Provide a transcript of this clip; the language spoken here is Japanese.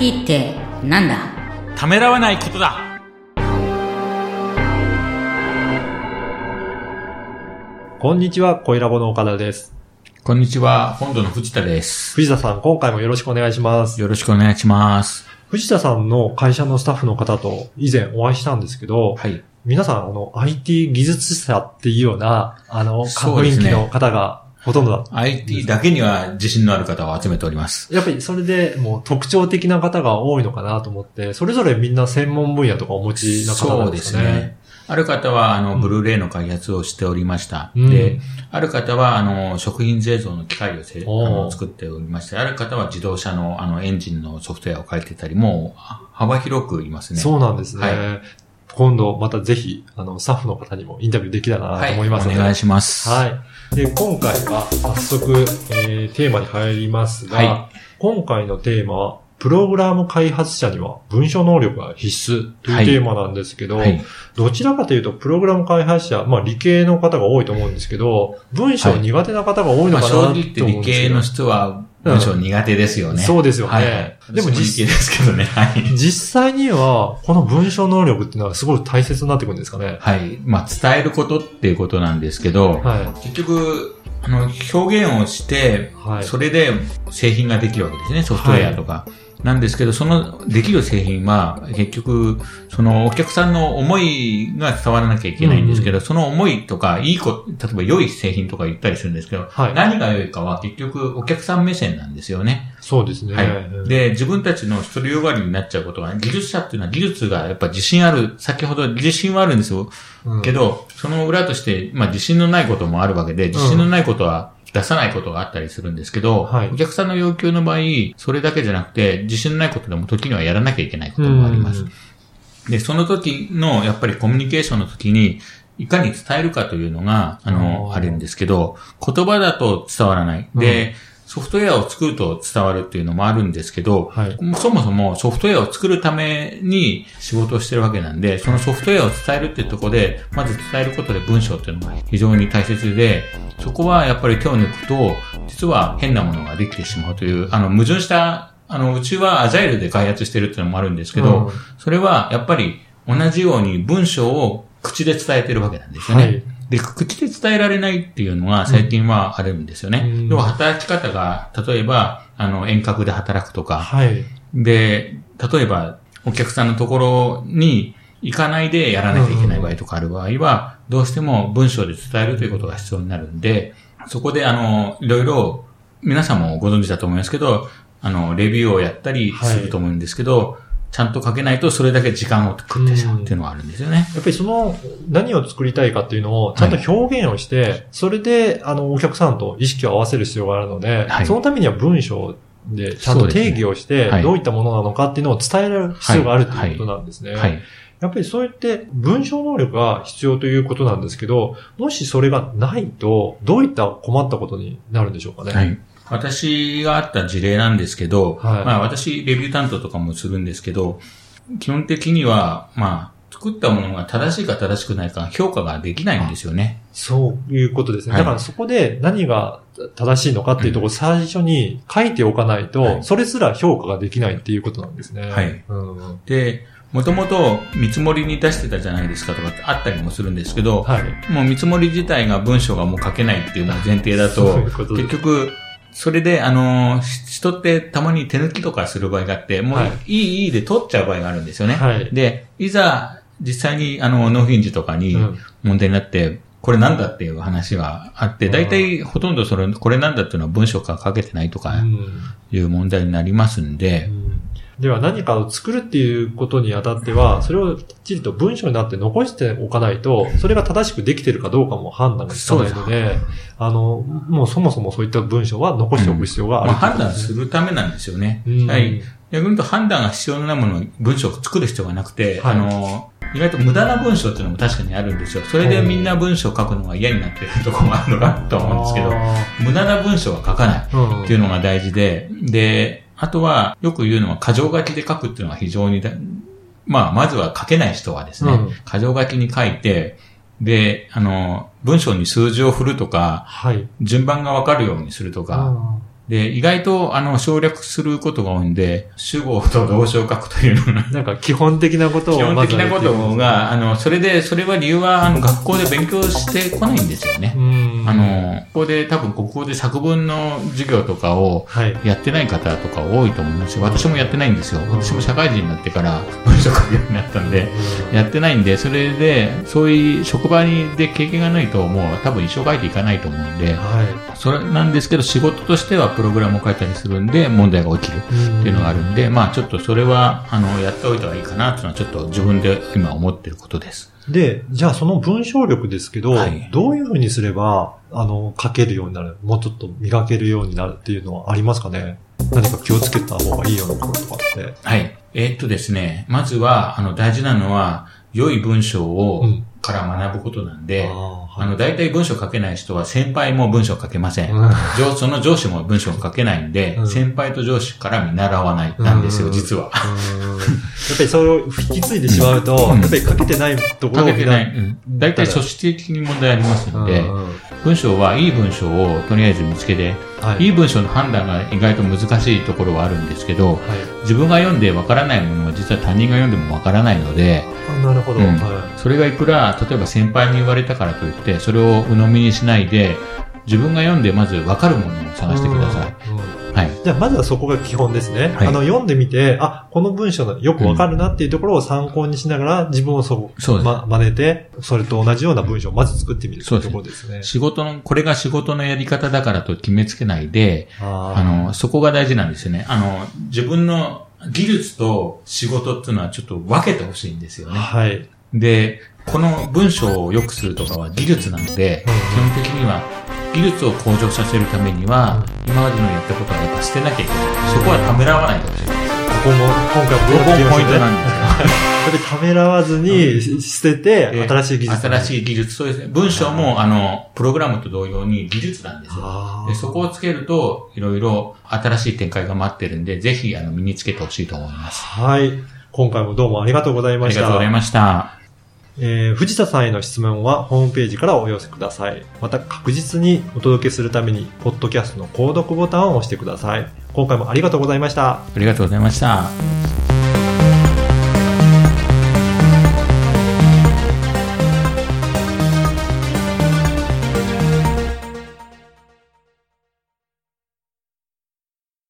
IT ってなんだためらわないことだこんにちは、小ラボの岡田です。こんにちは、本土の藤田です。藤田さん、今回もよろしくお願いします。よろしくお願いします。藤田さんの会社のスタッフの方と以前お会いしたんですけど、はい。皆さん、あの、IT 技術者っていうような、あの、そうですね雰囲気の方がほとんどだ。IT だけには自信のある方を集めております。やっぱりそれでもう特徴的な方が多いのかなと思って、それぞれみんな専門分野とかお持ちな方そうんでなですすね。ね。ある方は、あの、ブルーレイの開発をしておりました。うんで、ある方は、あの、食品製造の機械をせあの作っておりまして、ある方は自動車の、あの、エンジンのソフトウェアを書いてたり、も幅広くいますね。そうなんですね。はい今度またぜひ、あの、スタッフの方にもインタビューできたらなと思いますので、お願いします。はい。で、今回は早速、えーテーマに入りますが、は今回のテーマは、プログラム開発者には文章能力が必須というはいテーマなんですけど、はい。どちらかというと、プログラム開発者、まあ理系の方が多いと思うんですけど、文章苦手な方が多いのまあ、かなと思うん正直ですけど、言って理系の人は文章苦手ですよね。そうですよねはいはい。でもでも理系ですけどね。はい。実際には、この文章能力っていうのはすごい大切になってくるんですかね。はい。まあ、伝えることっていうことなんですけど、は結局、あの、表現をして、い。はい。それで製品ができるわけですね。ソフトウェアとか。なんですけど、そのできる製品は、結局、そのお客さんの思いが伝わらなきゃいけないんですけど、その思いとか、いいこ、例えば良い製品とか言ったりするんですけど、はい何が良いかは結局お客さん目線なんですよね。そうですね。はい。うんで、自分たちの独りよがりになっちゃうことが、技術者っていうのは技術がやっぱ自信ある、先ほど自信はあるんですよ。うんけど、その裏として、まあ自信のないこともあるわけで、自信のないことは出さないことがあったりするんですけど、はいお客さんの要求の場合、それだけじゃなくて、自信のないことでも時にはやらなきゃいけないこともあります。で、その時の、やっぱりコミュニケーションの時に、いかに伝えるかというのが、あの、あるんですけど、言葉だと伝わらない。で、ソフトウェアを作ると伝わるっていうのもあるんですけど、はい。そもそもソフトウェアを作るために仕事をしてるわけなんで、そのソフトウェアを伝えるっていうところで、まず伝えることで文章っていうのが非常に大切で、そこはやっぱり手を抜くと、実は変なものができてしまうという、あの、矛盾した、あの、うちはアジャイルで開発してるっていうのもあるんですけど、うんそれはやっぱり同じように文章を口で伝えてるわけなんですよね。はい。で、口で伝えられないっていうのが最近はあるんですよね。うん要は働き方が、例えば、あの、遠隔で働くとか、はい。で、例えば、お客さんのところに行かないでやらなきゃいけない場合とかある場合は、どうしても文章で伝えるということが必要になるんで、そこで、あの、いろいろ、皆さんもご存知だと思いますけど、あの、レビューをやったりすると思うんですけど、ちゃんと書けないとそれだけ時間を食ってしまうっていうのがあるんですよね。やっぱりその何を作りたいかっていうのをちゃんと表現をして、それであのお客さんと意識を合わせる必要があるので、はいそのためには文章でちゃんと定義をして、はいどういったものなのかっていうのを伝える必要があるということなんですね。はい。やっぱりそうやって文章能力が必要ということなんですけど、もしそれがないと、どういった困ったことになるんでしょうかね。はい。私があった事例なんですけど、はいまあ私、レビュー担当とかもするんですけど、基本的には、まあ、作ったものが正しいか正しくないか評価ができないんですよね。そういうことですね。はいだからそこで何が正しいのかっていうところを最初に書いておかないと、はいそれすら評価ができないっていうことなんですね。はいうんで、もともと見積もりに出してたじゃないですかとかってあったりもするんですけど、はい。もう見積もり自体が文章がもう書けないっていうのが前提だということ、結局、それで、あの、人ってたまに手抜きとかする場合があって、もうはい。いい、いいで取っちゃう場合があるんですよね。はい。で、いざ、実際に、あの、納品時とかにうん。問題になって、これなんだっていう話があって、うん。大体ほとんどそれ、これなんだっていうのは文章から書けてないとかうん。いう問題になりますんで、では何かを作るっていうことにあたっては、それをきっちりと文章になって残しておかないと、それが正しくできてるかどうかも判断がつかないので、あの、もうそもそもそういった文章は残しておく必要があるまあ、判断る。するためなんですよね。うんはい。逆に言うと判断が必要なもの、文章を作る必要がなくて、はいあの、意外と無駄な文章っていうのも確かにあるんですよ。それでみんな文章を書くのが嫌になってるところもあるのかなと思うんですけど、あ無駄な文章は書かない。っていうのが大事で、で、あとは、よく言うのは、箇条書きで書くっていうのが非常にだ、まあ、まずは書けない人はですね、うん箇条書きに書いて、で、あの、文章に数字を振るとか、はい。順番がわかるようにするとか、で、意外と、あの、省略することが多いんで、主語と動詞を書くというのが、なんか基本的なことを基本的なことが、あの、それで、それは理由は、あの、学校で勉強してこないんですよね。うん。あ、の、ここで多分国語で作文の授業とかをはい。やってない方とか多いと思いますよ。私もやってないんですよ。うん私も社会人になってから 文章書くようになったんで、やってないんで、それで、そういう職場にで経験がないと、もう多分一生書いていかないと思うんで、はそれなんですけど、仕事としてはプログラムを書いたりするんで、問題が起きる。い。っていうのがあるんで、まあちょっとそれは、あの、やっておいた方がいいかなっていうのはちょっと自分で今思ってることです。で、じゃあその文章力ですけど、はいどういうふうにすれば、あの、書けるようになる、もうちょっと磨けるようになるっていうのはありますかね？何か気をつけた方がいいようなこととかって。はい。えーっとですね、まずは、あの、大事なのは、良い文章を、うんから学ぶことなんで、ああの、大体文章書けない人は先輩も文章書けません。うん上その上司も文章書けないんで、うん先輩と上司から見習わない、なんですよ、うん実は。う んやっぱりそれを引き継いでしまうと、うんやっぱり書けてないところを書けてない。うん大体組織的に問題ありますので、うんうん文章はいい文章をとりあえず見つけて、はい。いい文章の判断が意外と難しいところはあるんですけど、はい。自分が読んでわからないものは実は他人が読んでもわからないので、あなるほど。うんはそれがいくら、例えば先輩に言われたからといって、それを鵜呑みにしないで、自分が読んでまずわかるものをい。探してください。うん。うんはい。じゃあ、まずはそこが基本ですね。はいあの、読んでみて、あ、この文章のよくわかるなっていうところを参考にしながら、自分をそそうま、真似て、それと同じような文章をまず作ってみるというところですね。仕事の、これが仕事のやり方だからと決めつけないで、あーあの、そこが大事なんですよね。あの、自分の技術と仕事っていうのはちょっと分けてほしいんですよね。はい。で、この文章を良くするとかは技術なので、うん基本的には技術を向上させるためには、今までのやったことはやっぱ捨てなきゃいけない。そこはためらわないでほしいです。ここも、今回もここポイントなんでですよ。す よ。やっぱりためらわずに捨てて、えー新しい技術。い。新しい技術。そうですね。文章も、あの、プログラムと同様に技術なんですよ。あでそこをつけると、いろいろ新しい展開が待ってるんで、ぜひ、あの、身につけてほしいと思います。はい。今回もどうもありがとうございあました。りがとうございました。えー藤田さんへの質問はホームページからお寄せください。また確実にお届けするために、ポッドキャストの購読ボタンを押してください。今回もありがとうございました。ありがとうございました。